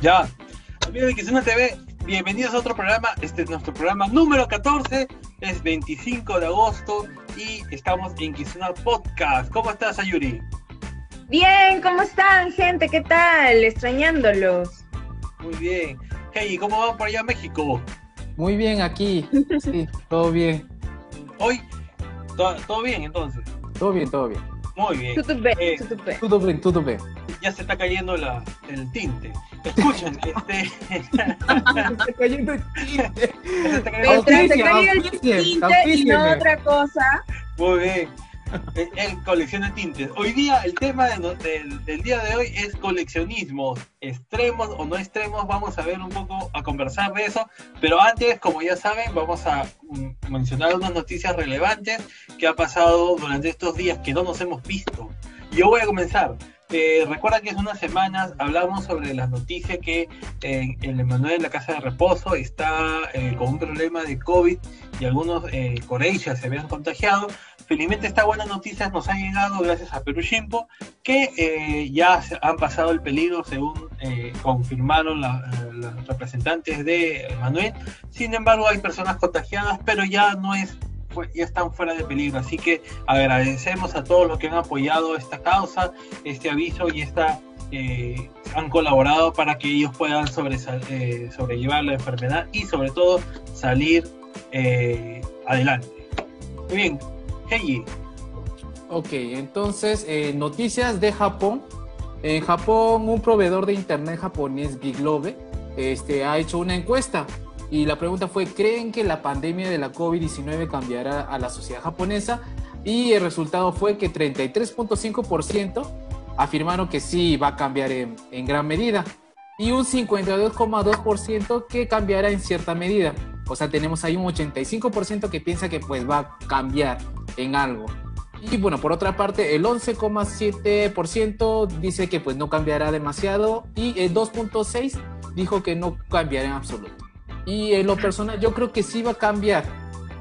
Ya. Amigos de Kizuna TV, bienvenidos a otro programa. Este es nuestro programa número 14. Es 25 de agosto y estamos en Kizuna Podcast. ¿Cómo estás, Ayuri? Bien, ¿cómo están, gente? ¿Qué tal? Extrañándolos. Muy bien. Hey, ¿cómo van por allá México? Muy bien aquí. Sí, todo bien. Hoy, todo, todo bien entonces. Todo bien, todo bien. Muy bien. Tudo bem, Eh. Todo bien, todo bien. Ya se está cayendo la, el tinte. Escuchen, este. Está cayendo el tinte. se está cayendo el Mientras se Auspicia, caiga el auspicia, tinte y no otra cosa. Muy bien. El, el colección de tintes. Hoy día, el tema de no- del, día de hoy es coleccionismo. Extremos o no extremos, vamos a ver un poco, a conversar de eso. Pero antes, como ya saben, vamos a mm, mencionar unas noticias relevantes que ha pasado durante estos días que no nos hemos visto. Yo voy a comenzar. Eh, recuerda que hace unas semanas hablamos sobre las noticias que eh, el Emanuel en la casa de reposo está eh, con un problema de COVID y algunos eh, se habían contagiado. Felizmente esta buena noticia nos ha llegado gracias a Perú Shimpo, que eh, ya han pasado el peligro según eh, confirmaron los representantes de Manuel. Sin embargo, hay personas contagiadas, pero ya no es ya están fuera de peligro. Así que agradecemos a todos los que han apoyado esta causa, este aviso y esta eh, han colaborado para que ellos puedan eh, sobrellevar la enfermedad y sobre todo salir eh, adelante. Muy bien, Heiji, Ok, entonces, eh, noticias de Japón. En Japón, un proveedor de internet japonés, Biglobe, este, ha hecho una encuesta. Y la pregunta fue, ¿creen que la pandemia de la COVID-19 cambiará a la sociedad japonesa? Y el resultado fue que 33.5% afirmaron que sí va a cambiar en, en gran medida. Y un 52,2% que cambiará en cierta medida. O sea, tenemos ahí un 85% que piensa que pues va a cambiar en algo. Y bueno, por otra parte, el 11,7% dice que pues no cambiará demasiado y el 2,6% dijo que no cambiará en absoluto. Y en lo personal, yo creo que sí va a cambiar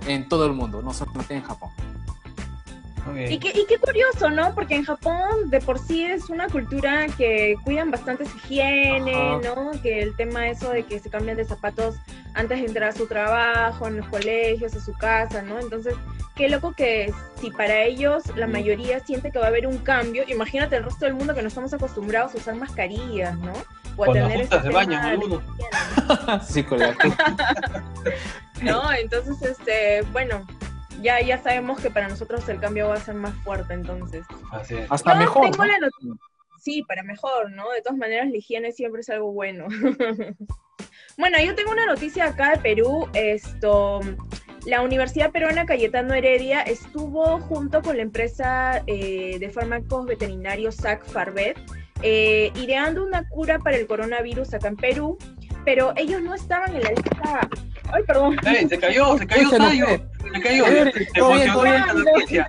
en todo el mundo, no solamente en Japón. Y qué, y qué curioso, ¿no? Porque en Japón de por sí es una cultura que cuidan bastante su higiene, Ajá. ¿no? Que el tema eso de que se cambian de zapatos antes de entrar a su trabajo, en los colegios, a su casa, ¿no? Entonces, qué loco que si para ellos la Sí. mayoría siente que va a haber un cambio, imagínate el resto del mundo que no estamos acostumbrados a usar mascarillas, ¿no? O a Con tener de sí, correcto. ¿no? Entonces, este, bueno, ya, ya sabemos que para nosotros el cambio va a ser más fuerte, entonces. Así es. Hasta Yo mejor. tengo ¿no? la not- Sí, para mejor, ¿no? De todas maneras, la higiene siempre es algo bueno. bueno, yo tengo una noticia acá de Perú. Esto, la Universidad Peruana Cayetano Heredia estuvo junto con la empresa eh, de fármacos veterinarios SAC Farvet eh, ideando una cura para el coronavirus acá en Perú, pero ellos no estaban en la lista. Ay, perdón. ¡Ey, se cayó, se cayó se Sayo! cayó, todo bien, emocionó todo bien.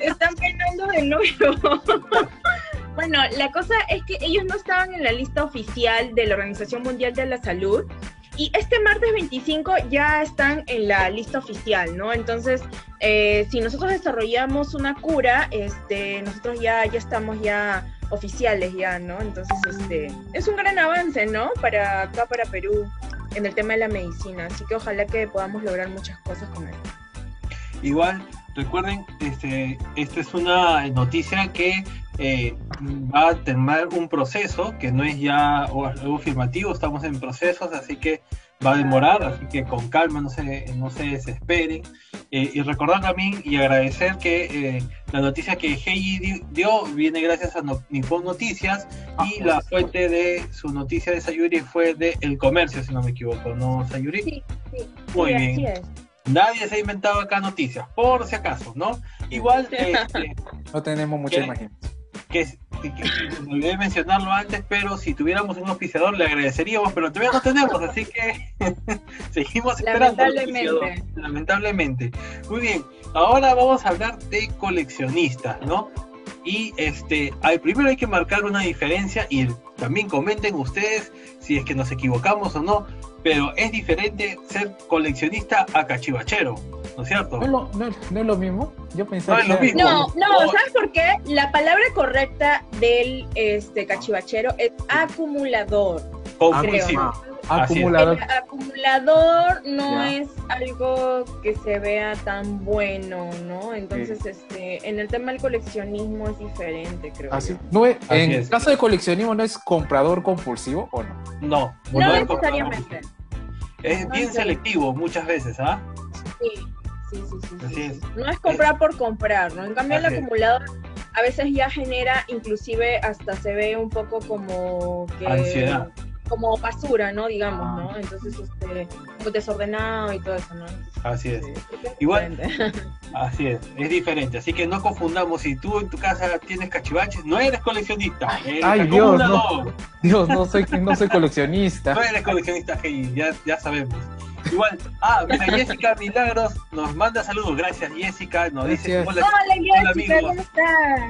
Están penando de nuevo. bueno, la cosa es que ellos no estaban en la lista oficial de la Organización Mundial de la Salud. Y este martes 25 ya están en la lista oficial, ¿no? Entonces, eh, si nosotros desarrollamos una cura, este, nosotros ya, ya estamos ya oficiales ya, ¿no? Entonces, este, es un gran avance, ¿no? Para acá, para Perú, en el tema de la medicina. Así que ojalá que podamos lograr muchas cosas con esto. Igual, recuerden, este, esta es una noticia que eh, va a tener un proceso que no es ya algo afirmativo, estamos en procesos, así que va a demorar, así que con calma, no se, no se desesperen. Eh, y recordar también y agradecer que eh, la noticia que Heiji di- dio viene gracias a no- Nippon Noticias y la fuente de su noticia de Sayuri fue de El Comercio, si no me equivoco, ¿no, Sayuri? Sí, sí, Muy sí, bien. así es. Nadie se ha inventado acá noticias, por si acaso, ¿no? Igual, este, No tenemos mucha imaginación. que, que, que me olvidé mencionarlo antes, pero si tuviéramos un auspiciador le agradeceríamos, pero todavía no tenemos, así que seguimos esperando. al Lamentablemente. Lamentablemente. Muy bien, ahora vamos a hablar de coleccionistas, ¿no? Y este, hay, primero hay que marcar una diferencia y también comenten ustedes si es que nos equivocamos o no, pero es diferente ser coleccionista a cachivachero, ¿no es cierto? ¿No es lo, no no es lo mismo? Yo pensaba No que. No, no, No. ¿sabes por qué? La palabra correcta del este, cachivachero es acumulador. Compulsivo. Así es. El acumulador no Ya. es algo que se vea tan bueno, ¿no? Entonces, este, en el tema del coleccionismo es diferente, creo. Así, no es- Así en es. caso de coleccionismo, ¿no es comprador compulsivo o no? No, No no es necesariamente. Es bien selectivo muchas veces, ¿ah? Sí, sí, sí, sí, sí, Así sí. es. No es comprar por comprar, ¿no? En cambio, el Así acumulador a veces ya genera, inclusive hasta se ve un poco como que... Ansiedad. Como basura, ¿no? Digamos, Ah. ¿no? Entonces, este, como desordenado y todo eso, ¿no? Así es. Es Igual- diferente. Así es, es diferente. Así que no confundamos. Si tú en tu casa tienes cachivaches, no eres coleccionista. Eres ay, Dios, no. Dios, no soy, no soy coleccionista. No eres coleccionista, hey, ya, ya sabemos. Igual, ah, mira, Jessica Milagros nos manda saludos. Gracias, Jessica. Nos dice, hola, Hola, Hola, Jessica. ¿cómo estás?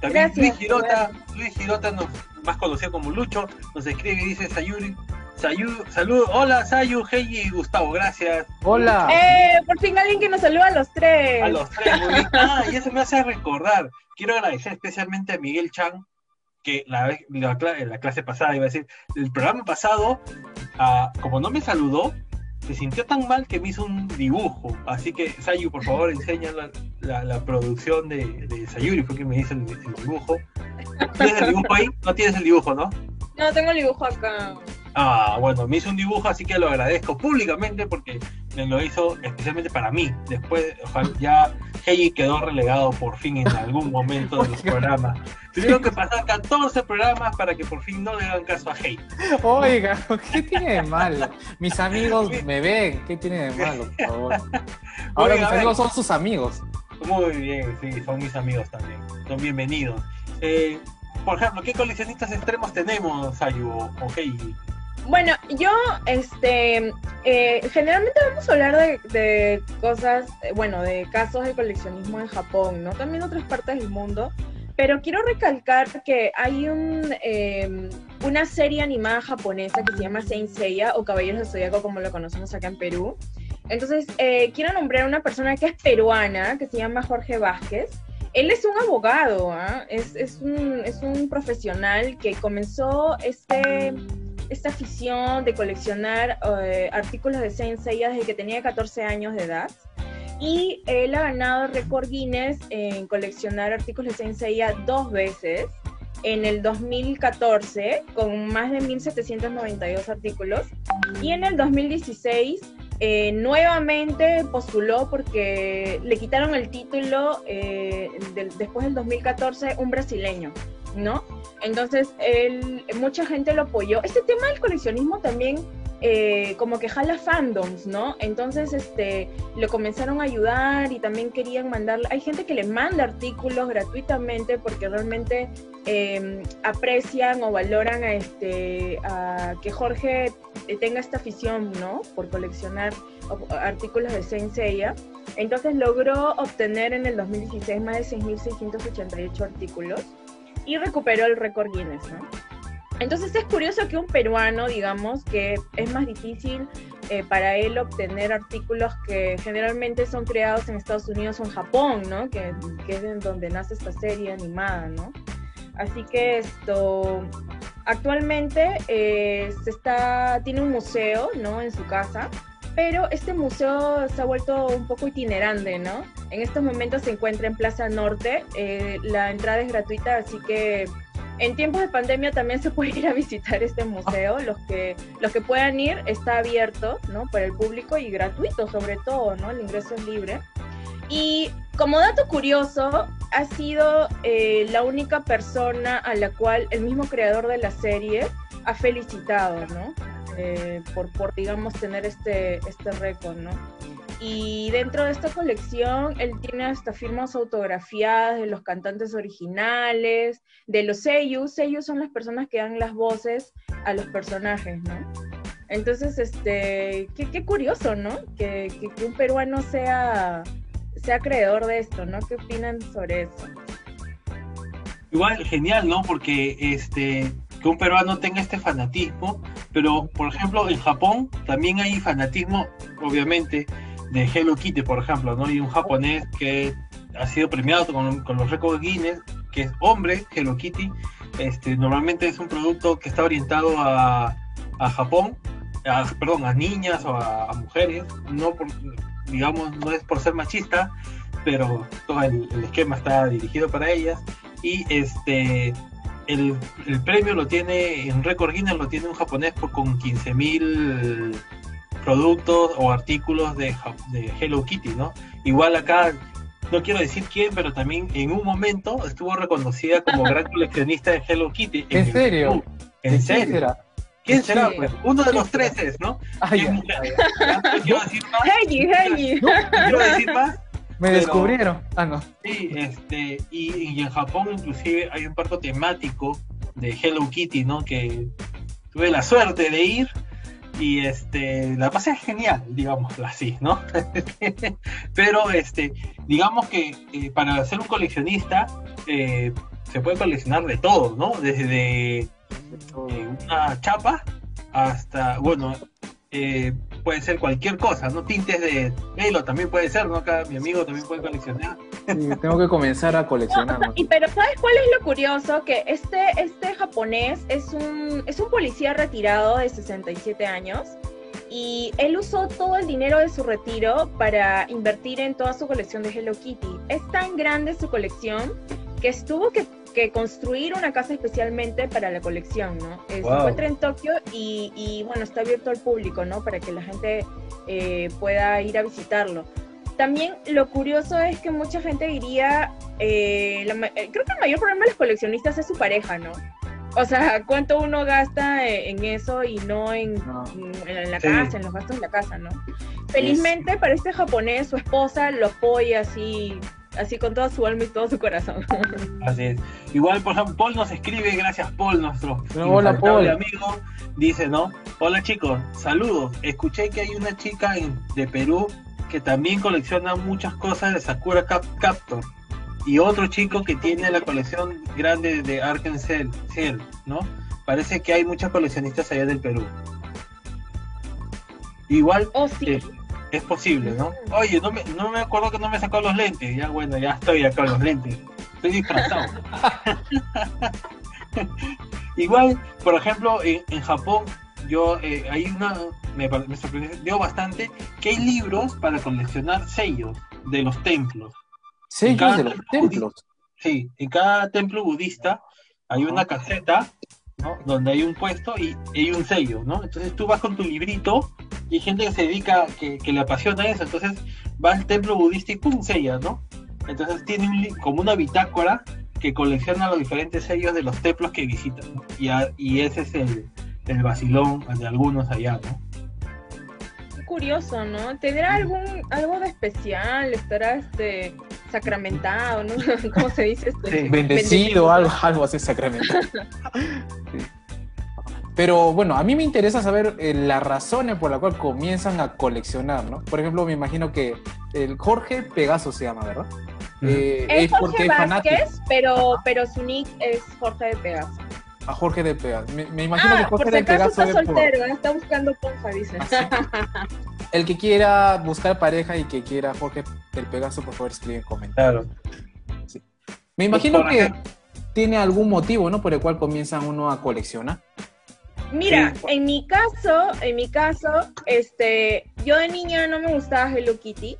También Gracias, Luis Girota, Luis Girota, nos, más conocido como Lucho, nos escribe y dice Sayuri, Sayu, salud, hola Sayu, Heiji y Gustavo, gracias. Hola. Eh, por fin alguien que nos saluda a los tres. A los tres, muy bien. Ah, y eso me hace recordar. Quiero agradecer especialmente a Miguel Chan, que la, vez- la, la clase pasada, iba a decir, el programa pasado, ah, como no me saludó, se sintió tan mal que me hizo un dibujo. Así que, Sayu, por favor, enseña la, producción de, de Sayuri, quien me hizo el, el dibujo. ¿Tienes el dibujo ahí? No tienes el dibujo, ¿no? No, tengo el dibujo acá. Ah, bueno, me hizo un dibujo, así que lo agradezco públicamente porque me lo hizo especialmente para mí. Después, ojalá, ya Heiji quedó relegado por fin en algún momento de los programas. Tuvieron que pasar 14 programas para que por fin no le hagan caso a Heiji. Oiga, ¿qué tiene de malo? Mis amigos me ven. ¿Qué tiene de malo, por favor? Ahora Oiga, mis amigos son sus amigos. Muy bien, sí, son mis amigos también. Son bienvenidos. Eh, por ejemplo, ¿qué coleccionistas extremos tenemos, Sayu o o Heiji? Bueno, yo, este, eh, generalmente vamos a hablar de, de cosas, eh, bueno, de casos de coleccionismo en Japón, ¿no? También otras partes del mundo. Pero quiero recalcar que hay un, eh, una serie animada japonesa que se llama Saint Seiya o Caballeros del Zodíaco como lo conocemos acá en Perú. Entonces, eh, quiero nombrar a una persona que es peruana, que se llama Jorge Vázquez. Él es un abogado, ¿ah? es, es, un, es un profesional que comenzó este, esta afición de coleccionar eh, artículos de Saint Seiya desde que tenía 14 años de edad. Y él ha ganado récord Guinness en coleccionar artículos de Saint Seiya dos veces. En el 2014, con más de 1.792 artículos. Y en el 2016, eh, nuevamente postuló porque le quitaron el título eh, después del 2014, un brasileño, ¿no? Entonces, él, mucha gente lo apoyó. Este tema del coleccionismo también eh, como que jala fandoms, ¿no? Entonces, este, lo comenzaron a ayudar y también querían mandarle. Hay gente que le manda artículos gratuitamente porque realmente eh, aprecian o valoran a, este, que Jorge tenga esta afición, ¿no? Por coleccionar artículos de Saint Seiya. Entonces logró obtener en el 2016 más de 6.688 artículos y recuperó el récord Guinness, ¿no? Entonces es curioso que un peruano, digamos, que es más difícil eh, para él obtener artículos que generalmente son creados en Estados Unidos o en Japón, ¿no? Que, que es en donde nace esta serie animada, ¿no? Así que esto, actualmente eh, está, tiene un museo, ¿no? En su casa, pero este museo se ha vuelto un poco itinerante, ¿no? En estos momentos se encuentra en Plaza Norte, eh, la entrada es gratuita, así que en tiempos de pandemia también se puede ir a visitar este museo. Los que, los que puedan ir está abierto ¿no? para el público y gratuito sobre todo, ¿no? El ingreso es libre. Y como dato curioso, ha sido eh, la única persona a la cual el mismo creador de la serie ha felicitado, ¿no? Eh, por, por, digamos, tener este, este récord, ¿no? Y dentro de esta colección, él tiene hasta firmas autografiadas de los cantantes originales, de los seiyus. Seiyus son las personas que dan las voces a los personajes, ¿no? Entonces, este, qué, qué curioso, ¿no? Que, que, que, un peruano sea, sea creador de esto, ¿no? ¿Qué opinan sobre eso? Igual, genial, ¿no? Porque este, que un peruano tenga este fanatismo, pero, por ejemplo, en Japón también hay fanatismo, obviamente, de Hello Kitty, por ejemplo, ¿no? Y un japonés que ha sido premiado con, los récords Guinness, que es hombre, Hello Kitty, este, normalmente es un producto que está orientado a, a Japón, a- perdón, a niñas o a, a mujeres, no por, digamos, no es por ser machista, pero todo el, el esquema está dirigido para ellas y este el, el premio lo tiene en récord Guinness lo tiene un japonés por- con 15.000 productos o artículos de, Hello Kitty, ¿no? Igual acá no quiero decir quién, pero también en un momento estuvo reconocida como gran coleccionista de Hello Kitty. ¿En serio? Perú. ¿De ¿En serio? será? ¿Quién ¿De será? Pues? Uno de ¿Quién los tres es, ¿no? Ah, quiero decir más. Heidi, Heidi. No quiero decir más. Me Pero- descubrieron. Ah, no. Sí, este, y, y en Japón inclusive hay un parque temático de Hello Kitty, ¿no? Que tuve la suerte de ir y este, la pasé genial, digámoslo así, ¿no? Pero este, digamos que eh, para ser un coleccionista eh, se puede coleccionar de todo, ¿no? Desde eh, una chapa hasta, bueno, eh, puede ser cualquier cosa, ¿no? Tintes de pelo también puede ser, ¿no? Acá mi amigo también puede coleccionar. Sí, tengo que comenzar a coleccionar. ¿no? Y pero ¿sabes cuál es lo curioso? Que este, este japonés es un, es un policía retirado de 67 años y él usó todo el dinero de su retiro para invertir en toda su colección de Hello Kitty. Es tan grande su colección que estuvo que, que construir una casa especialmente para la colección, ¿no? Eh, Se Wow. encuentra en Tokio y, y, bueno, está abierto al público, ¿no? Para que la gente eh, pueda ir a visitarlo. También lo curioso es que mucha gente diría, eh, la eh, creo que el mayor problema de los coleccionistas es su pareja, ¿no? O sea, cuánto uno gasta eh, en eso y no en, No. en- en la Sí. casa, en los gastos de la casa, ¿no? Felizmente para este japonés, su esposa lo apoya así, así con toda su alma y todo su corazón. Así es. Igual, por ejemplo, Paul nos escribe, gracias Paul, nuestro Hola, Paul. amigo. Dice, ¿no? Hola chicos, saludos. Escuché que hay una chica en- de Perú que también colecciona muchas cosas de Sakura Cap Captor. Y otro chico que tiene la colección grande de Cell, ¿no? Parece que hay muchos coleccionistas allá del Perú. Igual Oh, sí. eh, es posible, ¿no? Oye, no me, no me acuerdo que no me sacó los lentes. Ya bueno, ya estoy acá con los lentes. Estoy disfrazado. Igual, por ejemplo, en, en Japón, yo eh, hay una, me, me sorprendió bastante que hay libros para coleccionar sellos de los templos. Sellos de los templo templos. Sí, en cada templo budista hay una caseta, ¿no? Donde hay un puesto y hay un sello, ¿no? Entonces tú vas con tu librito y hay gente que se dedica, que, que le apasiona eso, entonces va al templo budista y ¡pum! sella, ¿no? Entonces tiene un como una bitácora que colecciona los diferentes sellos de los templos que visitan, ¿no? y, a- y ese es el, el vacilón de algunos allá, ¿no? Qué curioso, ¿no? ¿Tendrá algún algo de especial? ¿Estará este sacramentado, ¿no? ¿Cómo se dice? Este? Sí. Bendecido, algo, algo así sacramental. Sí. Pero bueno, a mí me interesa saber eh, las razones por las cuales comienzan a coleccionar, ¿no? Por ejemplo, me imagino que el Jorge Pegaso se llama, ¿verdad? Eh, Es porque Jorge Vázquez, pero, pero su nick es Jorge de Pegaso. a Jorge de Pegaso. Me, me imagino que Ah, Jorge por si de acaso Pegaso está es por- soltero, ¿eh? está buscando ponja, dice. ¿Ah? El que quiera buscar pareja y que quiera Jorge del Pegaso, por favor, escribe en comentarios. Claro. Me imagino por que tiene algún motivo, ¿no? Por el cual comienza uno a coleccionar. Mira, Sí. en mi caso, en mi caso, este, yo de niña no me gustaba Hello Kitty.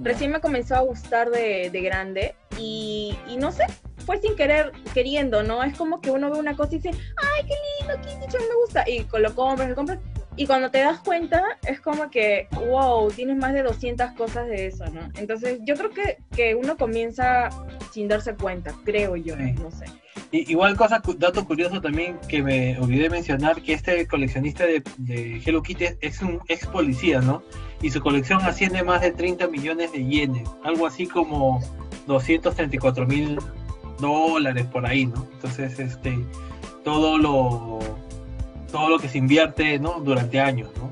Recién me comenzó a gustar de, de grande y, y no sé, fue sin querer, queriendo, ¿no? Es como que uno ve una cosa y dice, ay, qué lindo Kitty, me gusta, y con- lo compras, lo compras, y cuando te das cuenta es como que, wow, tienes más de 200 cosas de eso, ¿no? Entonces yo creo que, que uno comienza sin darse cuenta, creo yo, Sí. no sé. Y- igual cosa, dato curioso también que me olvidé mencionar, que este coleccionista de, de Hello Kitty es, un ex policía, ¿no? Y su colección asciende más de 30 millones de yenes, algo así como 234 mil dólares por ahí, ¿no? Entonces, este, todo lo, todo lo que se invierte, ¿no? Durante años, ¿no?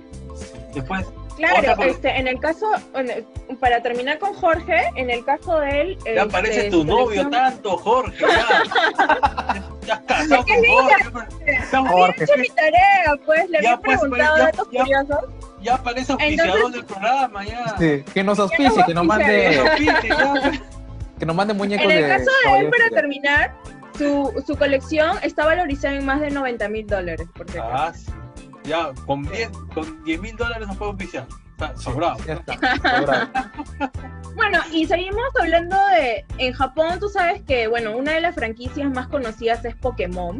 Después, Claro, Otra este, en el caso, para terminar con Jorge, en el caso de él... ya este, parece tu novio colección- tanto, Jorge, ya. ya has casado ¿Qué con? Jorge. Ya- Jorge. hecho mi tarea, pues, le Ya, había pues, preguntado pues, ya- datos ya- curiosos. Ya parece auspiciador Entonces- del programa, ya. Sí, que nos auspicie, que nos mande, que nos mande muñecos En el de caso de él, Caballero para terminar, su, su colección está valorizada en más de 90 mil dólares, por acaso. Ah, sí. Ya, con 10 con 10 mil dólares nos puede oficiar. Está sobrado. Ya está, sobrado. Bueno, y seguimos hablando de, en Japón tú sabes que, bueno, una de las franquicias más conocidas es Pokémon.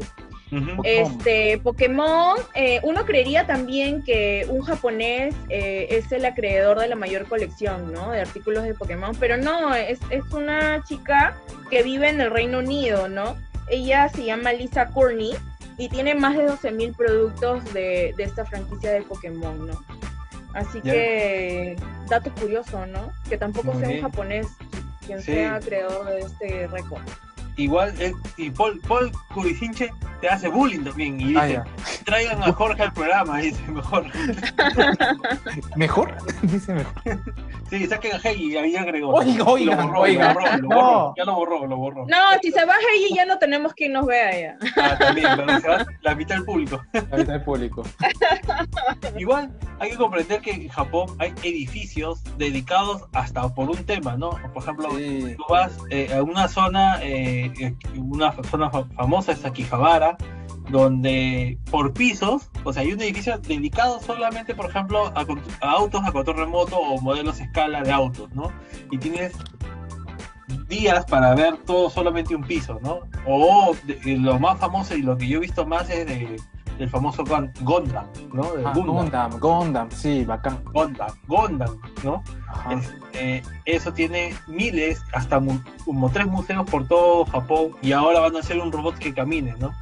Este, Pokémon, eh, uno creería también que un japonés eh, es el acreedor de la mayor colección, ¿no? De artículos de Pokémon, pero no, es, es una chica que vive en el Reino Unido, ¿no? Ella se llama Lisa Courtney y tiene más de 12.000 productos de, de esta franquicia de Pokémon, ¿no? Así que, dato curioso, ¿no? Que tampoco Muy sea un japonés quien Sí. sea creador de este récord. Igual, eh, y Paul, Paul Curicinche te hace bullying también. Y dice, Ah, ya. traigan a Jorge al programa, dice, mejor. ¿Mejor? Dice mejor. Sí, saquen a Heidi y ahí agregó. Oiga, oiga, lo borró, oiga. lo borró, lo No. borró, ya lo borró, lo borró. No, si se baja allí ya no tenemos quien nos vea ya. Ah, también, pero se va la mitad del público. La mitad del público. Igual hay que comprender que en Japón hay edificios dedicados hasta por un tema, ¿no? Por ejemplo, Sí. tú vas eh, a una zona, eh, eh, una zona fa- famosa es Akihabara, donde por pisos, o sea, hay un edificio dedicado solamente, por ejemplo, a, autos a control remoto o modelos a escala de autos, ¿no? Y tienes días para ver todo solamente un piso, ¿no? O de- eh, lo más famoso y lo que yo he visto más es de, del famoso Gundam, ¿no? De Ah, Gundam. Gundam, Gundam, sí, bacán. Gundam, Gundam, ¿no? Este, eso tiene miles, hasta mu- como tres museos por todo Japón y ahora van a hacer un robot que camine, ¿no?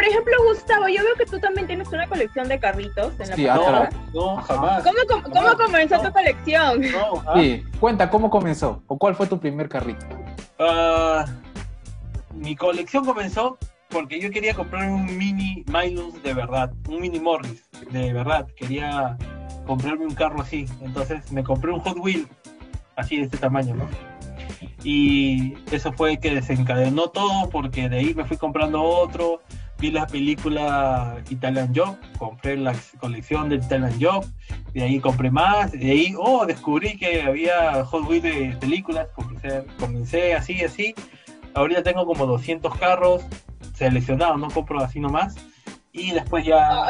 Por ejemplo, Gustavo, yo veo que tú también tienes una colección de carritos en la Sí, atrás. No, Ajá. jamás. ¿Cómo, com- cómo comenzó tu colección? No, ah, Sí, cuenta, ¿cómo comenzó? ¿O cuál fue tu primer carrito? ah, mi colección comenzó porque yo quería comprar un mini Milus de verdad, un mini Morris de verdad. Quería comprarme un carro así. Entonces me compré un Hot Wheel así de este tamaño, ¿no? Y eso fue que desencadenó todo porque de ahí me fui comprando otro. Vi la película Italian Job, compré la colección de Italian Job, de ahí compré más, de ahí, oh, descubrí que había Hot Wheels de películas, comencé, comencé así, así. Ahorita tengo como 200 carros seleccionados, no compro así nomás. Y después ya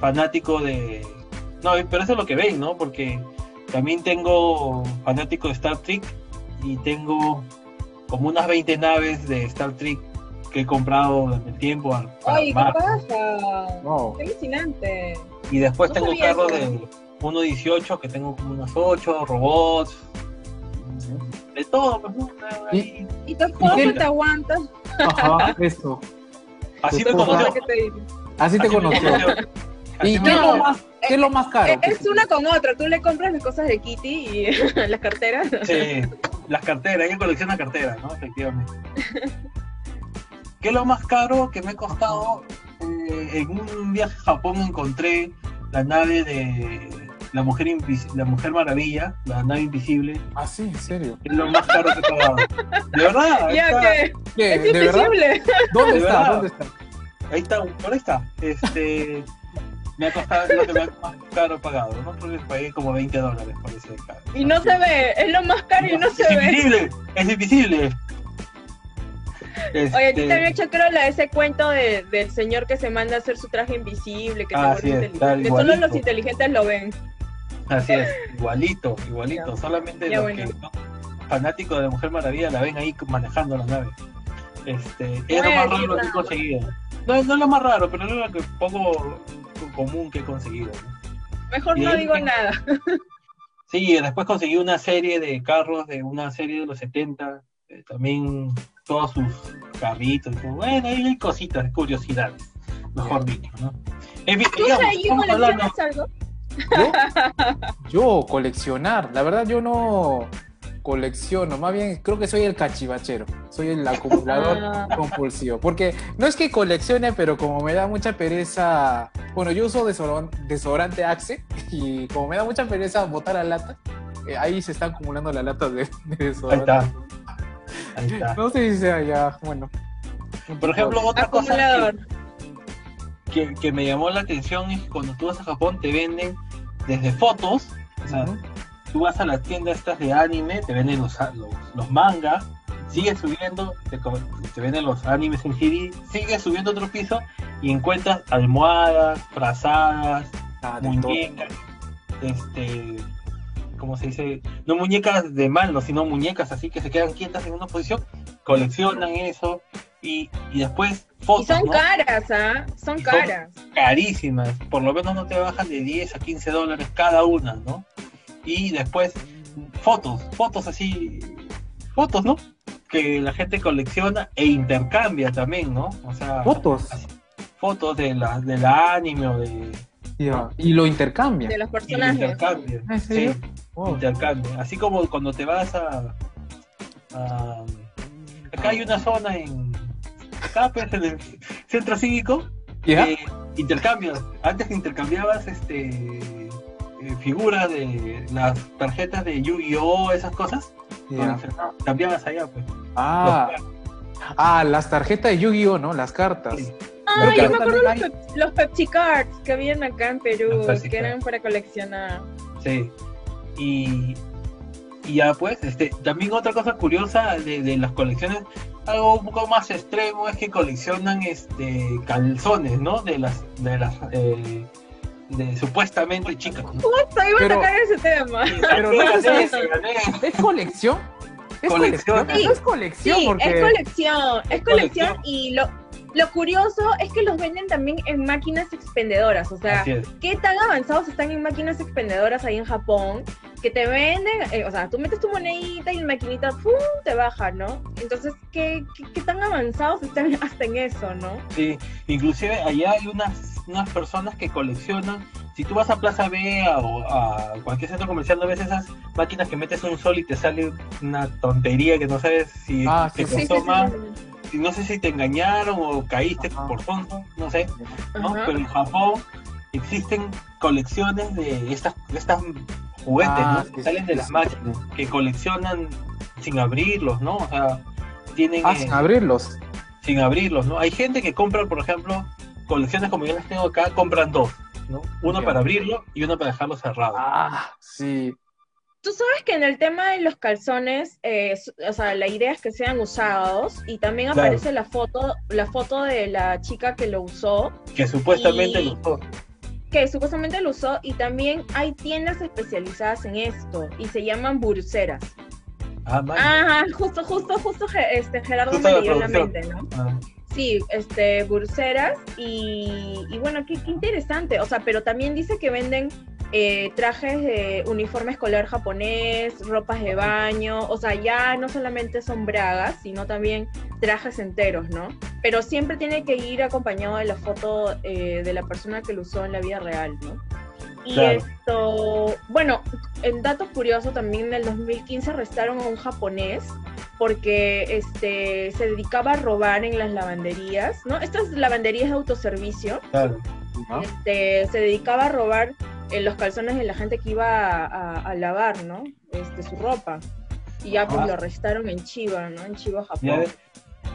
fanático de... No, pero eso es lo que ven, ¿no? Porque también tengo fanático de Star Trek y tengo como unas 20 naves de Star Trek que he comprado durante el tiempo. a- para Ay, ¿qué pasa? No. Qué alucinante. Y después No tengo carros eso. de 1.18 que tengo como unos 8, robots, de todo. ¿no? Ahí. ¿Y tu esposa qué? te aguanta? Ajá, eso. Así me conoció. Así te me conoció. ¿Y qué me es lo más, qué es lo más caro? Es es una con otra. Tú le compras las cosas de Kitty y las carteras. Sí, las carteras, ella colecciona carteras, ¿no? Efectivamente. ¿Qué es lo más caro que me ha costado? Eh, en un viaje a Japón encontré la nave de la mujer, Invis- la mujer maravilla, la nave invisible. Ah, sí, en serio. Es lo más caro que he pagado. De verdad, Ya está, que ¿Qué? es ¿De verdad? invisible. ¿Dónde ¿De está? verdad? ¿Dónde está? ahí está, por ahí está. Este, me ha costado lo que me ha más caro pagado, ¿no? Porque pagué como 20 dólares por ese caro. Y no se ve. Es lo más caro y no se es ve. invisible, es invisible. Oye, a ti Este, te había hecho creo la ese cuento de, del señor que se manda a hacer su traje invisible, que, se Ah, vuelve inteligente. solo los inteligentes lo ven. Así es, igualito, igualito. Ya. Solamente Ya, los bueno. que son fanáticos de Mujer Maravilla la ven ahí manejando la nave. Este, es lo más raro que he conseguido. No, no es lo más raro, pero es lo que poco común que he conseguido. ¿no? Mejor no digo nada. Sí, después conseguí una serie de carros de una serie de los 70, eh, también todos sus carritos. y Bueno, ahí hay cositas, curiosidades, mejor dicho, ¿no? En fin, ¿Tú digamos, ahí coleccionas algo? ¿Yo? Yo, coleccionar. La verdad, yo no colecciono. Más bien, creo que soy el cachivachero. Soy el acumulador Ah. compulsivo. Porque no es que coleccione, pero como me da mucha pereza. Bueno, yo uso desodoran- desodorante Axe y como me da mucha pereza botar la lata, eh, ahí se están acumulando las latas de, de Ahí desodorante. está. Ahí está. No sé si sea ya, bueno. Por ejemplo, otra cosa que, que, que me llamó la atención es que cuando tú vas a Japón te venden desde fotos, o sea, tú vas a las tiendas estas de anime, te venden los, los, los mangas, sigues subiendo, te, te venden los animes en CD, sigues subiendo otro piso y encuentras almohadas, frazadas, Ah, muñecas, este, ¿cómo se dice? No muñecas de mano, sino muñecas así que se quedan quietas en una posición, coleccionan eso y, y después fotos, Y son ¿no? caras, ¿ah? Son Y son- caras. carísimas, por lo menos no te bajan de 10 a 15 dólares cada una, ¿no? Y después fotos, fotos así, fotos, ¿no? Que la gente colecciona e intercambia también, ¿no? O sea, Fotos. fotos de la, de la anime o de... Y lo intercambia. De los y personajes. intercambia, ¿En serio? sí, Oh. intercambia. Así como cuando te vas a... a- acá hay una zona en... Acá pues, en el centro cívico ¿Ya? eh, intercambios. Antes intercambiabas este eh, figuras de las tarjetas de Yu-Gi-Oh, esas cosas. Ya. Cambiabas allá, pues. Ah, ah, las tarjetas de Yu-Gi-Oh, ¿no? Las cartas. Sí. Ah, yo me acuerdo los, Pepsi Cards que habían acá en Perú, que eran para coleccionar. Sí. Y, y ya pues, este, también otra cosa curiosa de, de las colecciones, algo un poco más extremo es que coleccionan este calzones, ¿no? De las, de las eh, de supuestamente chicas. ¿no? Justo iba Pero- a tocar ese tema. Pero no es gané. ¿Es colección? ¿Es Colección. colección? No es colección Sí, porque... es colección, es Es colección colección. y lo, lo curioso es que los venden también en máquinas expendedoras, o sea, qué tan avanzados están en máquinas expendedoras ahí en Japón que te venden, eh, o sea, tú metes tu monedita y la maquinita ¡pum! te baja, ¿no? Entonces, ¿qué, qué, qué tan avanzados están hasta en eso, no? Sí, inclusive allá hay unas, unas personas que coleccionan, si tú vas a Plaza B o a cualquier centro comercial, no ves esas máquinas que metes un sol y te sale una tontería que no sabes si Ah, te sí, sí, costó sí, más, sí. Si no sé si te engañaron o caíste Ajá. por tonto, no sé, ¿no? Pero en Japón existen colecciones de estas, estas juguetes, Ah, ¿no? sí, Que salen sí, de las sí. máquinas, que coleccionan sin abrirlos, ¿no? O sea, tienen... Ah, eh, sin abrirlos. sin abrirlos, ¿no? Hay gente que compra, por ejemplo, colecciones como yo las tengo acá, compran dos, ¿no? Uno para abrirlo y uno para dejarlo cerrado. Ah, sí. Tú sabes que en el tema de los calzones, eh, o sea, la idea es que sean usados y también Claro. aparece la foto, la foto de la chica que lo usó, Que supuestamente Y- los dos. que supuestamente lo usó y también hay tiendas especializadas en esto y se llaman burseras. Ah. Ajá, justo, justo, justo este, Gerardo Justo me la leyó en la producción. mente, ¿no? Ah, Sí, este, burseras y, y bueno, qué, qué interesante, o sea, pero también dice que venden eh, trajes de uniforme escolar japonés, ropas de baño, o sea, ya no solamente son bragas, sino también trajes enteros, ¿no? Pero siempre tiene que ir acompañado de la foto eh, de la persona que lo usó en la vida real, ¿no? Y Claro. esto, bueno, en dato curioso también en el 2015 arrestaron a un japonés porque este se dedicaba a robar en las lavanderías, ¿no? Estas lavanderías de autoservicio, claro. este, se dedicaba a robar eh, los calzones de la gente que iba a, a- a lavar, ¿no? Este, su ropa. Y ya pues Ah. lo arrestaron en Chiba, ¿no? En Chiba, Japón.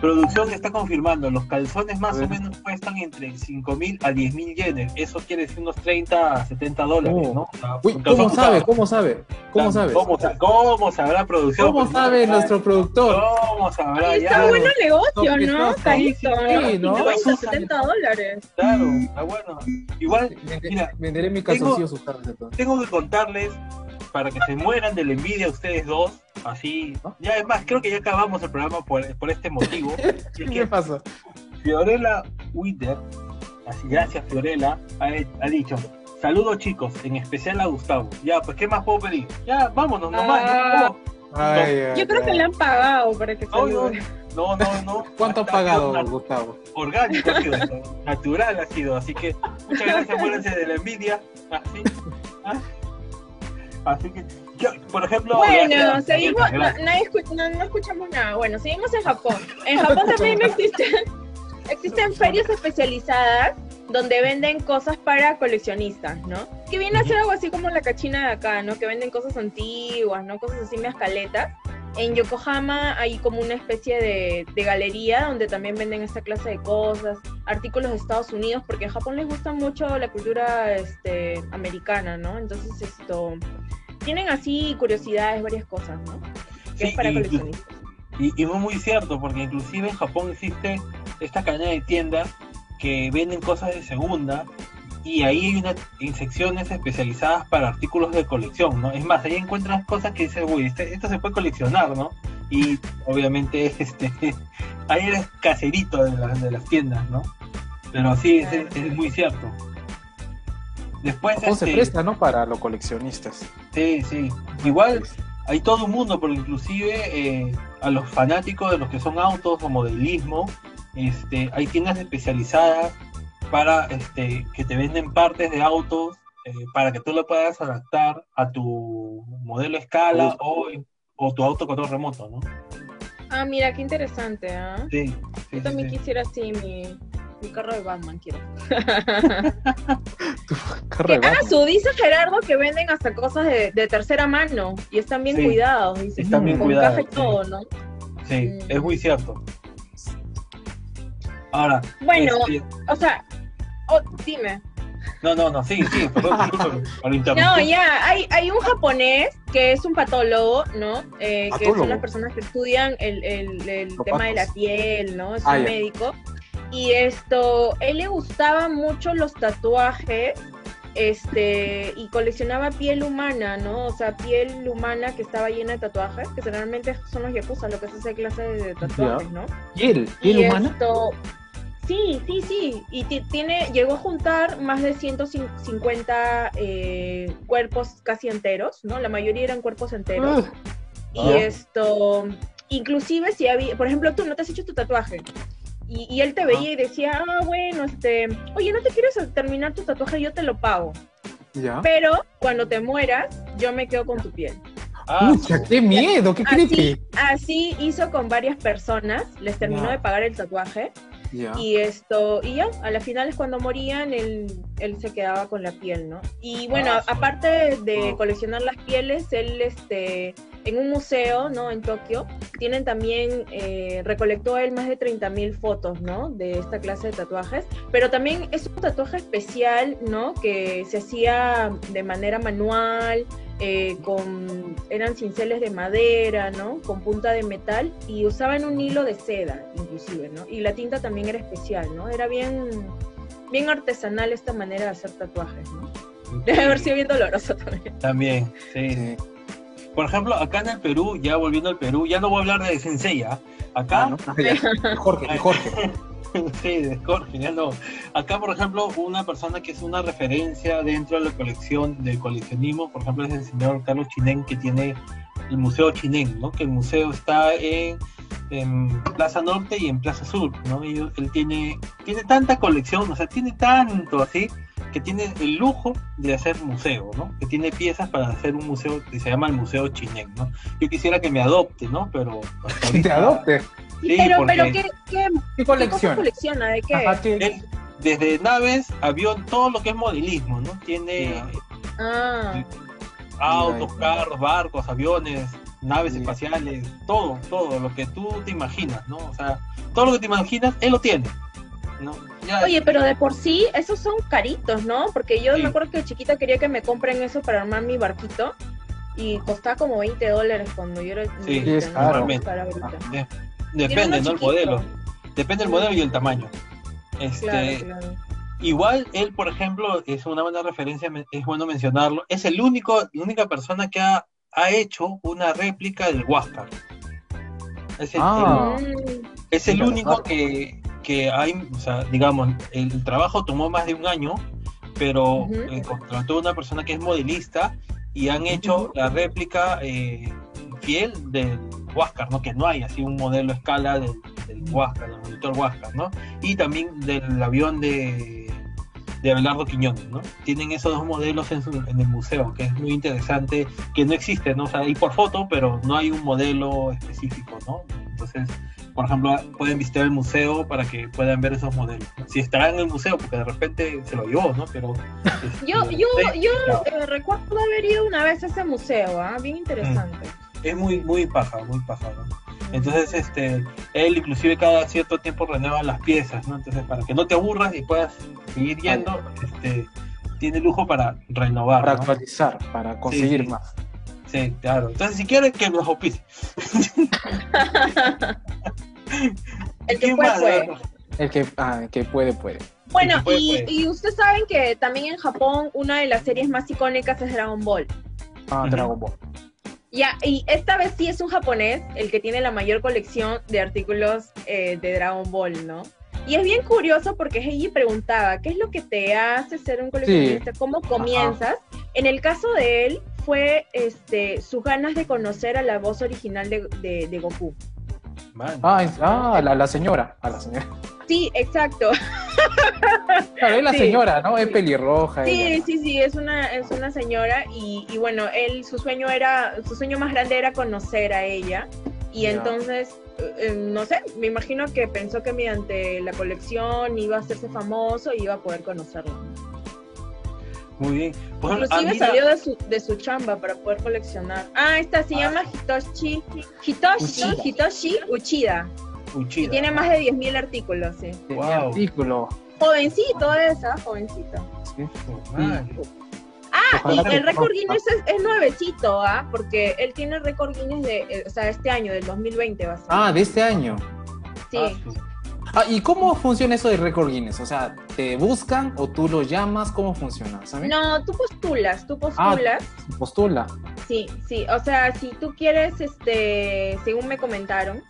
Producción está confirmando, los calzones más o menos cuestan entre 5 mil a 10 mil yenes. Eso quiere decir unos 30 a 70 dólares, Oh. ¿no? Uy, ¿cómo sabe? ¿Cómo sabe? ¿Cómo sabes? ¿Cómo, cómo sabrá producción? ¿Cómo Pues, sabe ya- nuestro productor? ¿Cómo sabrá Ahí ya? está bueno el negocio, ¿no? Carito, Sí, ¿no? 50, 70 dólares. Claro, está bueno. Igual Mira, venderé mi calzoncillo usados entonces. tengo que contarles para que se mueran de la envidia ustedes dos, así. Ya es más, creo que ya acabamos el programa por, por este motivo. Es ¿Qué que pasa? Fiorella Witter, así gracias Fiorella, ha, ha dicho. Saludos chicos, en especial a Gustavo. Ya, pues ¿qué más puedo pedir? Ya, vámonos, nomás. Ah. ¿no? Ay, ay, Yo creo que le han pagado para que No, no, salude. no, no, no. ¿Cuánto ha pagado, Gustavo? Orgánico ha sido natural ha sido, así que muchas gracias, muéranse de la envidia. Así, ¿ah? así que, yo, por ejemplo. Bueno, gracias, seguimos, no, gracias. nadie escu- no, no escuchamos nada. Bueno, seguimos en Japón. En Japón también existen, existen ferias especializadas donde venden cosas para coleccionistas, ¿no? Que viene a ser algo así como la cachina de acá, ¿no? Que venden cosas antiguas, ¿no? Cosas así, unas caletas. En Yokohama hay como una especie de, de galería donde también venden esta clase de cosas, artículos de Estados Unidos, porque en Japón les gusta mucho la cultura este, americana, ¿no? Entonces esto tienen así curiosidades, varias cosas, ¿no? Que Sí, es para y- coleccionistas. Y, y muy cierto, porque inclusive en Japón existe esta cadena de tiendas que venden cosas de segunda y ahí hay unas secciones especializadas para artículos de colección, ¿no? Es más, ahí encuentras cosas que dices, uy, este, esto se puede coleccionar, ¿no? Y obviamente este ahí eres caserito de, de las tiendas, ¿no? Pero sí, es, muy cierto. Después se este, presta, ¿no? Para los coleccionistas. Sí, sí. Igual hay todo un mundo, pero inclusive eh, a los fanáticos de los que son autos o modelismo, este, hay tiendas especializadas para este, que te venden partes de autos eh, para que tú lo puedas adaptar a tu modelo escala o, o tu auto control remoto, ¿no? Ah, mira, qué interesante, ¿ah? Sí, Yo también quisiera así mi, mi carro de Batman, quiero. carro de Batman. Ah, su dice Gerardo que venden hasta cosas de, de tercera mano y están bien cuidados. Dice, están bien cuidados. Caja y todo, ¿no? Sí, mm. es muy cierto. Ahora. Bueno, este, o sea, oh, dime. No, no, no, sí, sí, perdón, No, ya, hay, hay un japonés que es un patólogo, ¿no? Eh, que son las personas que estudian el, el, el tema de la piel, ¿no? Es ah, un médico. Y esto, él le gustaba mucho los tatuajes este, y coleccionaba piel humana, ¿no? O sea, piel humana que estaba llena de tatuajes, que generalmente son los yakuza, lo que es esa clase de tatuajes, ¿no? ¿Piel? ¿Piel humana? Sí, sí, sí. Y tiene, llegó a juntar más de 150 eh, cuerpos casi enteros, ¿no? La mayoría eran cuerpos enteros. y esto, inclusive si había, por ejemplo, tú no te has hecho tu tatuaje. Y, él te veía y decía, ah, bueno, este, oye, ¿no te quieres terminar tu tatuaje? Yo te lo pago. ¿Ya? Pero cuando te mueras, yo me quedo con tu piel. Ah, qué miedo, qué creepy. Así, hizo con varias personas, les terminó de pagar el tatuaje. Y esto, y ya, a la final es cuando morían, él, él se quedaba con la piel, ¿no? Y bueno, ah, aparte de coleccionar las pieles, él este en un museo, ¿no? En Tokio, tienen también, eh, recolectó él más de 30.000 fotos, ¿no? De esta clase de tatuajes, pero también es un tatuaje especial, ¿no? Que se hacía de manera manual, eh, con, eran cinceles de madera, ¿no? Con punta de metal y usaban un hilo de seda, inclusive, ¿no? Y la tinta también era especial, ¿no? Era bien, bien artesanal esta manera de hacer tatuajes, ¿no? Debe haber sido bien doloroso también. También, sí. Por ejemplo, acá en el Perú, ya volviendo al Perú, ya no voy a hablar de Sensei, ¿ah? Acá. Ah, no, Jorge, Jorge. sí, de Jorge, ya no. Acá, por ejemplo, una persona que es una referencia dentro de la colección del coleccionismo, por ejemplo, es el señor Carlos Chinén, que tiene el Museo Chinén, ¿no? Que el museo está en, Plaza Norte y en Plaza Sur, ¿no? Y él tiene, tiene tanta colección, o sea, tiene tanto así, que tiene el lujo de hacer museo, ¿no? Que tiene piezas para hacer un museo que se llama el Museo Chinén, ¿no? Yo quisiera que me adopte, ¿no? Pero... ¿Te adopte? pero, pero ¿qué, qué, colecciona? ¿De qué? desde naves, avión, todo lo que es modelismo, ¿no? Tiene ah. autos, carros, barcos, aviones, naves espaciales, todo, todo, lo que tú te imaginas, ¿no? O sea, todo lo que te imaginas, él lo tiene. ¿No? Oye, pero de por sí, esos son caritos, ¿no? Porque yo me acuerdo que chiquita quería que me compren eso para armar mi barquito y costaba como 20 dólares cuando yo era sí, es caro. Depende, ¿no? El modelo. Depende del modelo y el tamaño. Este, Igual él, por ejemplo, es una buena referencia, es bueno mencionarlo. Es el único, la única persona que ha, ha hecho una réplica del Huáscar. Es el, ah. es el único que, que hay, o sea, digamos, el trabajo tomó más de un año, pero eh, contrató una persona que es modelista y han hecho la réplica eh, fiel del Huáscar, ¿no? Que no hay así un modelo a escala del, del Huáscar, del monitor Huáscar, ¿no? Y también del avión de, de Abelardo Quiñones, ¿no? Tienen esos dos modelos en, en, el museo, que es muy interesante, que no existe, ¿no? O sea, hay por foto, pero no hay un modelo específico, ¿no? Entonces, por ejemplo, pueden visitar el museo para que puedan ver esos modelos. Si estará en el museo, porque de repente se lo llevó, ¿no? Pero. yo este, yo, yo eh, recuerdo haber ido una vez a ese museo, ¿ah? Bien interesante. Mm es muy, muy paja, muy paja, Entonces, este, él inclusive cada cierto tiempo renueva las piezas, ¿no? Entonces, para que no te aburras y puedas seguir yendo, este, tiene lujo para renovar. Para actualizar, para conseguir más. Sí, claro. Entonces, si quieres que los opice. El que fue, El que, ah, el que puede, puede. Bueno, Sí, puede, y, puede. y ustedes saben que también en Japón una de las series más icónicas es Dragon Ball. Ah. Dragon Ball. Ya, y esta vez sí es un japonés el que tiene la mayor colección de artículos eh, de Dragon Ball, ¿no? Y es bien curioso porque Heiji preguntaba, ¿qué es lo que te hace ser un coleccionista? ¿Cómo comienzas? En el caso de él fue este, sus ganas de conocer a la voz original de, de- de Goku. Man. Ah, es- ah la, la señora. A la señora. Sí, exacto. Claro, es la Sí. señora, ¿no? Es pelirroja. Sí, ella. sí, sí, es una, es una señora y, y bueno, él, su sueño era, su sueño más grande era conocer a ella y entonces, eh, eh, no sé, me imagino que pensó que mediante la colección iba a hacerse famoso y iba a poder conocerlo. Muy bien. Pues, Inclusive mira, salió de su, de su chamba para poder coleccionar. Ah, esta se Ah. llama Hitoshi, Hitoshi, Uchida. Hitoshi Uchida. Y Uchida. tiene más de 10.000 artículos, sí. Wow. artículo. Jovencito esa, jovencito. Sí. Ah, Ojalá y el récord. Guinness es, es nuevecito, ¿ah? Porque él tiene el récord Guinness de, eh, o sea, este año, del 2020 va a ser. Ah, de este año. sí. Ah, Ah, ¿y cómo funciona eso de récord Guinness? O sea, ¿te buscan o tú lo llamas? ¿Cómo funciona? ¿Sabes? No, tú postulas, tú Ah. postulas. Postula. Sí, sí, o sea, si tú quieres, este, según me comentaron,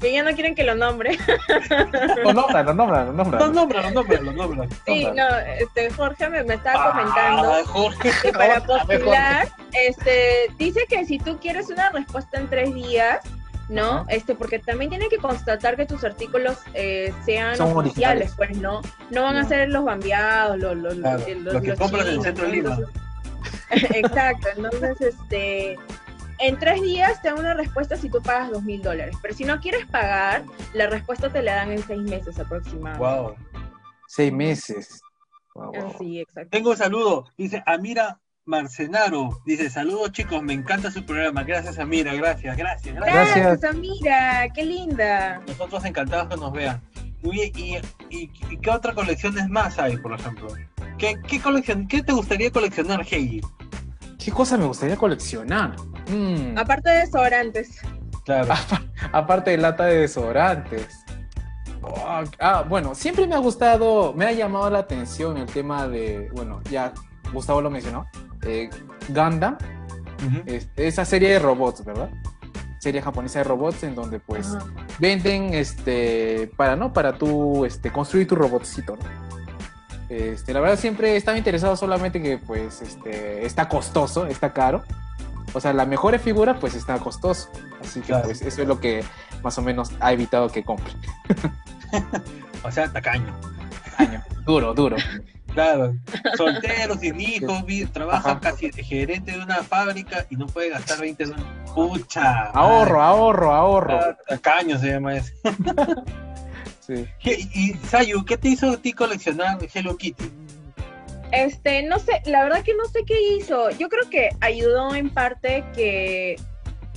que ya no quieren que lo nombre. Lo nombra, lo nombra, lo nombra. No, nómbralo, nómbralo, nómbralo. Sí, Nombra. no, este, Jorge me, me estaba comentando. Ah, Jorge. que para postular, este, dice que si tú quieres una respuesta en tres días, ¿no? Ajá. Este, porque también tiene que constatar que tus artículos eh, sean Son oficiales, originales. pues, ¿no? No van a ser los bambiados, los, los, Claro, eh, que compras en el centro de ¿no? Lima. Entonces- Exacto, entonces, este, en tres días te dan una respuesta si tú pagas dos mil dólares, pero si no quieres pagar, la respuesta te la dan en seis meses aproximadamente. Wow. Seis meses. Wow, wow. Sí, exacto. Tengo un saludo. Dice Amira Marcenaro. Dice, saludos chicos, me encanta su programa. Gracias Amira, gracias, gracias, gracias. Gracias, Amira, qué linda. Nosotros encantados que nos vean. ¿y, y, y qué otra colecciones más hay, por ejemplo? ¿Qué, qué, colección, ¿Qué te gustaría coleccionar, Heiji? ¿Qué cosa me gustaría coleccionar? Mm, Aparte de desodorantes. Claro. aparte de lata de desodorantes. Oh, ah, bueno, siempre me ha gustado, me ha llamado la atención el tema de, bueno, ya Gustavo lo mencionó, eh, Gundam, Ujú. es- esa serie de robots, ¿verdad? Serie japonesa de robots en donde pues venden este para no para tú este construir tu robotcito ¿no? este la verdad siempre estaba interesado solamente que pues este está costoso está caro o sea la mejor figura pues está costoso así que Claro. pues eso es lo que más o menos ha evitado que compre O sea, tacaño. Año. duro duro Claro. Soltero, sin hijos, trabaja Ajá. casi de gerente de una fábrica y no puede gastar 20 dólares. Pucha. ahorro ahorro ahorro Ah, Tacaño se llama eso. sí. ¿Qué- Y Sayu, ¿qué te hizo a ti coleccionar Hello Kitty? Este, no sé, la verdad que no sé qué hizo. Yo creo que ayudó en parte que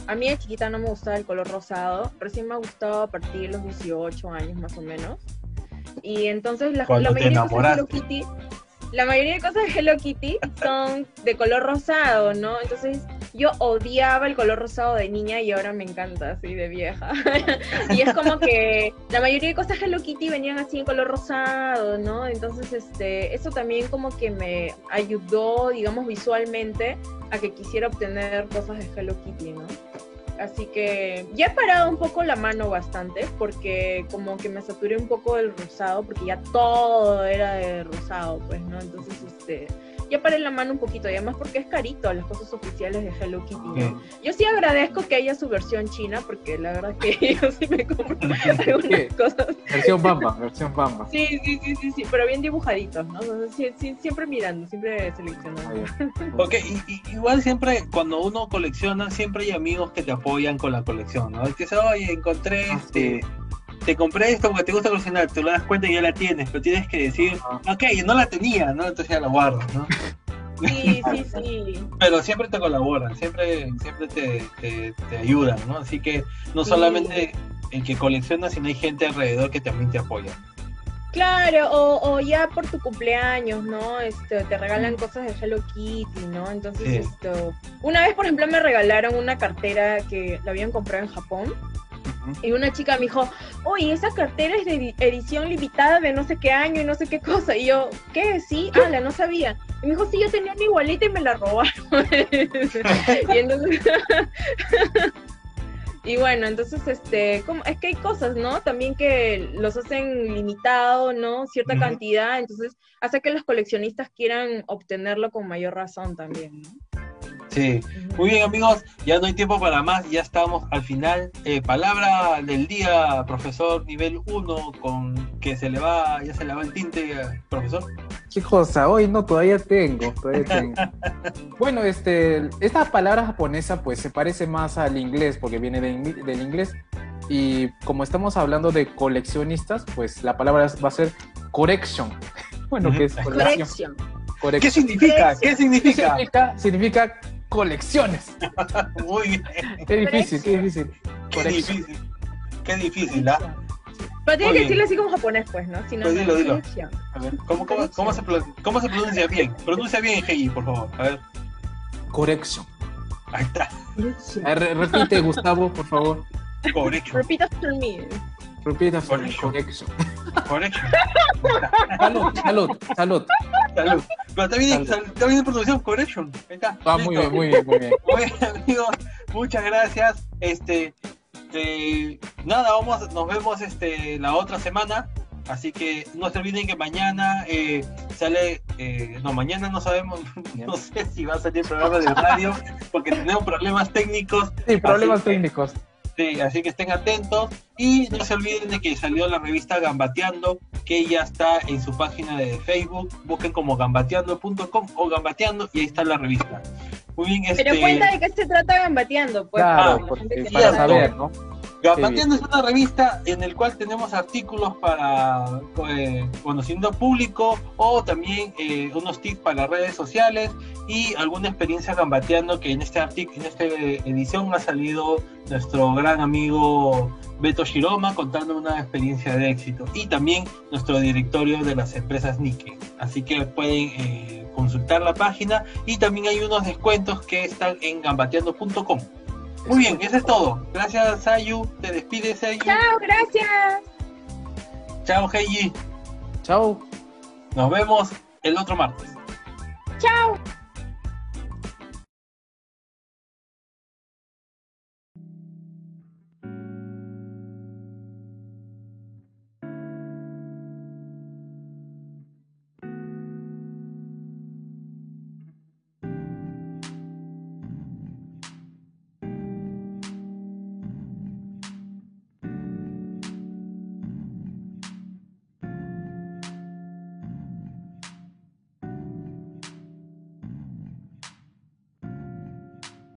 a mí de chiquita no me gustaba el color rosado. Recién me ha gustado a partir de los 18 años más o menos. Y entonces la, mayoría de cosas de Hello. Kitty, la mayoría de cosas de Hello Kitty son de color rosado, ¿no? Entonces yo odiaba el color rosado de niña y ahora me encanta así de vieja. y es como que la mayoría de cosas Hello Kitty venían así en color rosado, ¿no? Entonces, este, eso también como que me ayudó, digamos, visualmente a que quisiera obtener cosas de Hello Kitty, ¿no? Así que ya he parado un poco la mano bastante porque como que me saturé un poco del rosado porque ya todo era de rosado, pues, ¿no? Entonces, este, ya paré la mano un poquito y además porque es carito las cosas oficiales de Hello Kitty, ¿no? Yo sí agradezco que haya su versión china porque la verdad que yo sí me compro algunas cosas. versión bamba versión bamba Sí, sí, sí, sí, sí, pero bien dibujaditos, ¿no? O sea, sí- sí- siempre mirando, siempre seleccionando. Ok, y, y- igual siempre cuando uno colecciona, siempre hay amigos que te apoyan con la colección, ¿no? Que dice, oye, encontré Ah, este, te compré esto porque te gusta coleccionar, te lo das cuenta y ya la tienes, pero tienes que decir, ok, yo no la tenía, ¿no? Entonces ya la guardas, ¿no? Sí, sí, sí. Pero siempre te colaboran, siempre, siempre te, te, te ayudan, ¿no? Así que no Sí. solamente el que colecciona, sino hay gente alrededor que también te apoya. Claro, o, o ya por tu cumpleaños, ¿no? Este, te regalan cosas de Hello Kitty, ¿no? Entonces, Sí. esto... Una vez, por ejemplo, me regalaron una cartera que la habían comprado en Japón Y una chica me dijo, oye, esa cartera es de edición limitada de no sé qué año y no sé qué cosa. Y yo, ¿qué? Sí, ala, no sabía. Y me dijo, sí, yo tenía una igualita y me la robaron. y entonces... Y bueno, entonces, este, como, es que hay cosas, ¿no? También que los hacen limitado, ¿no? Cierta cantidad, entonces hace que los coleccionistas quieran obtenerlo con mayor razón también, ¿no? Sí, muy bien amigos, ya no hay tiempo para más, ya estamos al final. Eh, palabra del día, profesor nivel 1, con que se le va, ya se le va el tinte, profesor. Qué cosa, hoy no, todavía tengo, todavía tengo. bueno, este, esta palabra japonesa pues se parece más al inglés porque viene del inglés y como estamos hablando de coleccionistas, pues la palabra va a ser correction. Bueno, ¿qué es corrección? ¿Qué significa? ¿Qué significa? significa? Significa colecciones. Muy bien. Qué difícil, qué difícil. Qué difícil. Qué difícil, ¿ah? Pero tiene que decirlo así como japonés, pues, ¿no? Si no, pues dilo, dilo. A ver, ¿cómo, cómo, cómo, se, ¿cómo se pronuncia bien? Pronuncia bien, Heiji, por favor. A ver. Correction. Ahí está. repite, Gustavo, por favor. Correction. Repita for me. Repita for me. Correction. Correction. salud, salud, salud. Salud. Pero también, está bien pronunciación, correction. Ahí está. Ah, muy bien, muy bien, muy bien. Muy bien, amigos. Muchas gracias. Este, nada, vamos, nos vemos este la otra semana. Así que no se olviden que mañana eh, sale, eh, no, mañana no sabemos, no sé si va a salir el programa de radio, porque tenemos problemas técnicos. Sí, problemas técnicos. Sí, así que estén atentos y no se olviden de que salió la revista Gambateando, que ya está en su página de Facebook. Busquen como gambateando.com o gambateando y ahí está la revista. Muy bien, este... Pero cuenta de qué se trata Gambateando, pues. Claro, para saber, ¿no? Gambateando es una revista en el cual tenemos artículos para eh, conocimiento público o también eh, unos tips para redes sociales y alguna experiencia gambateando que en este artículo, en esta edición ha salido nuestro gran amigo Beto Shiroma contando una experiencia de éxito y también nuestro directorio de las empresas Nike. Así que pueden eh, consultar la página y también hay unos descuentos que están en gambateando.com. Muy bien, eso es todo. Gracias, Sayu. Te despides, Sayu. Chao, gracias. Chao, Heiji. Chao. Nos vemos el otro martes. Chao.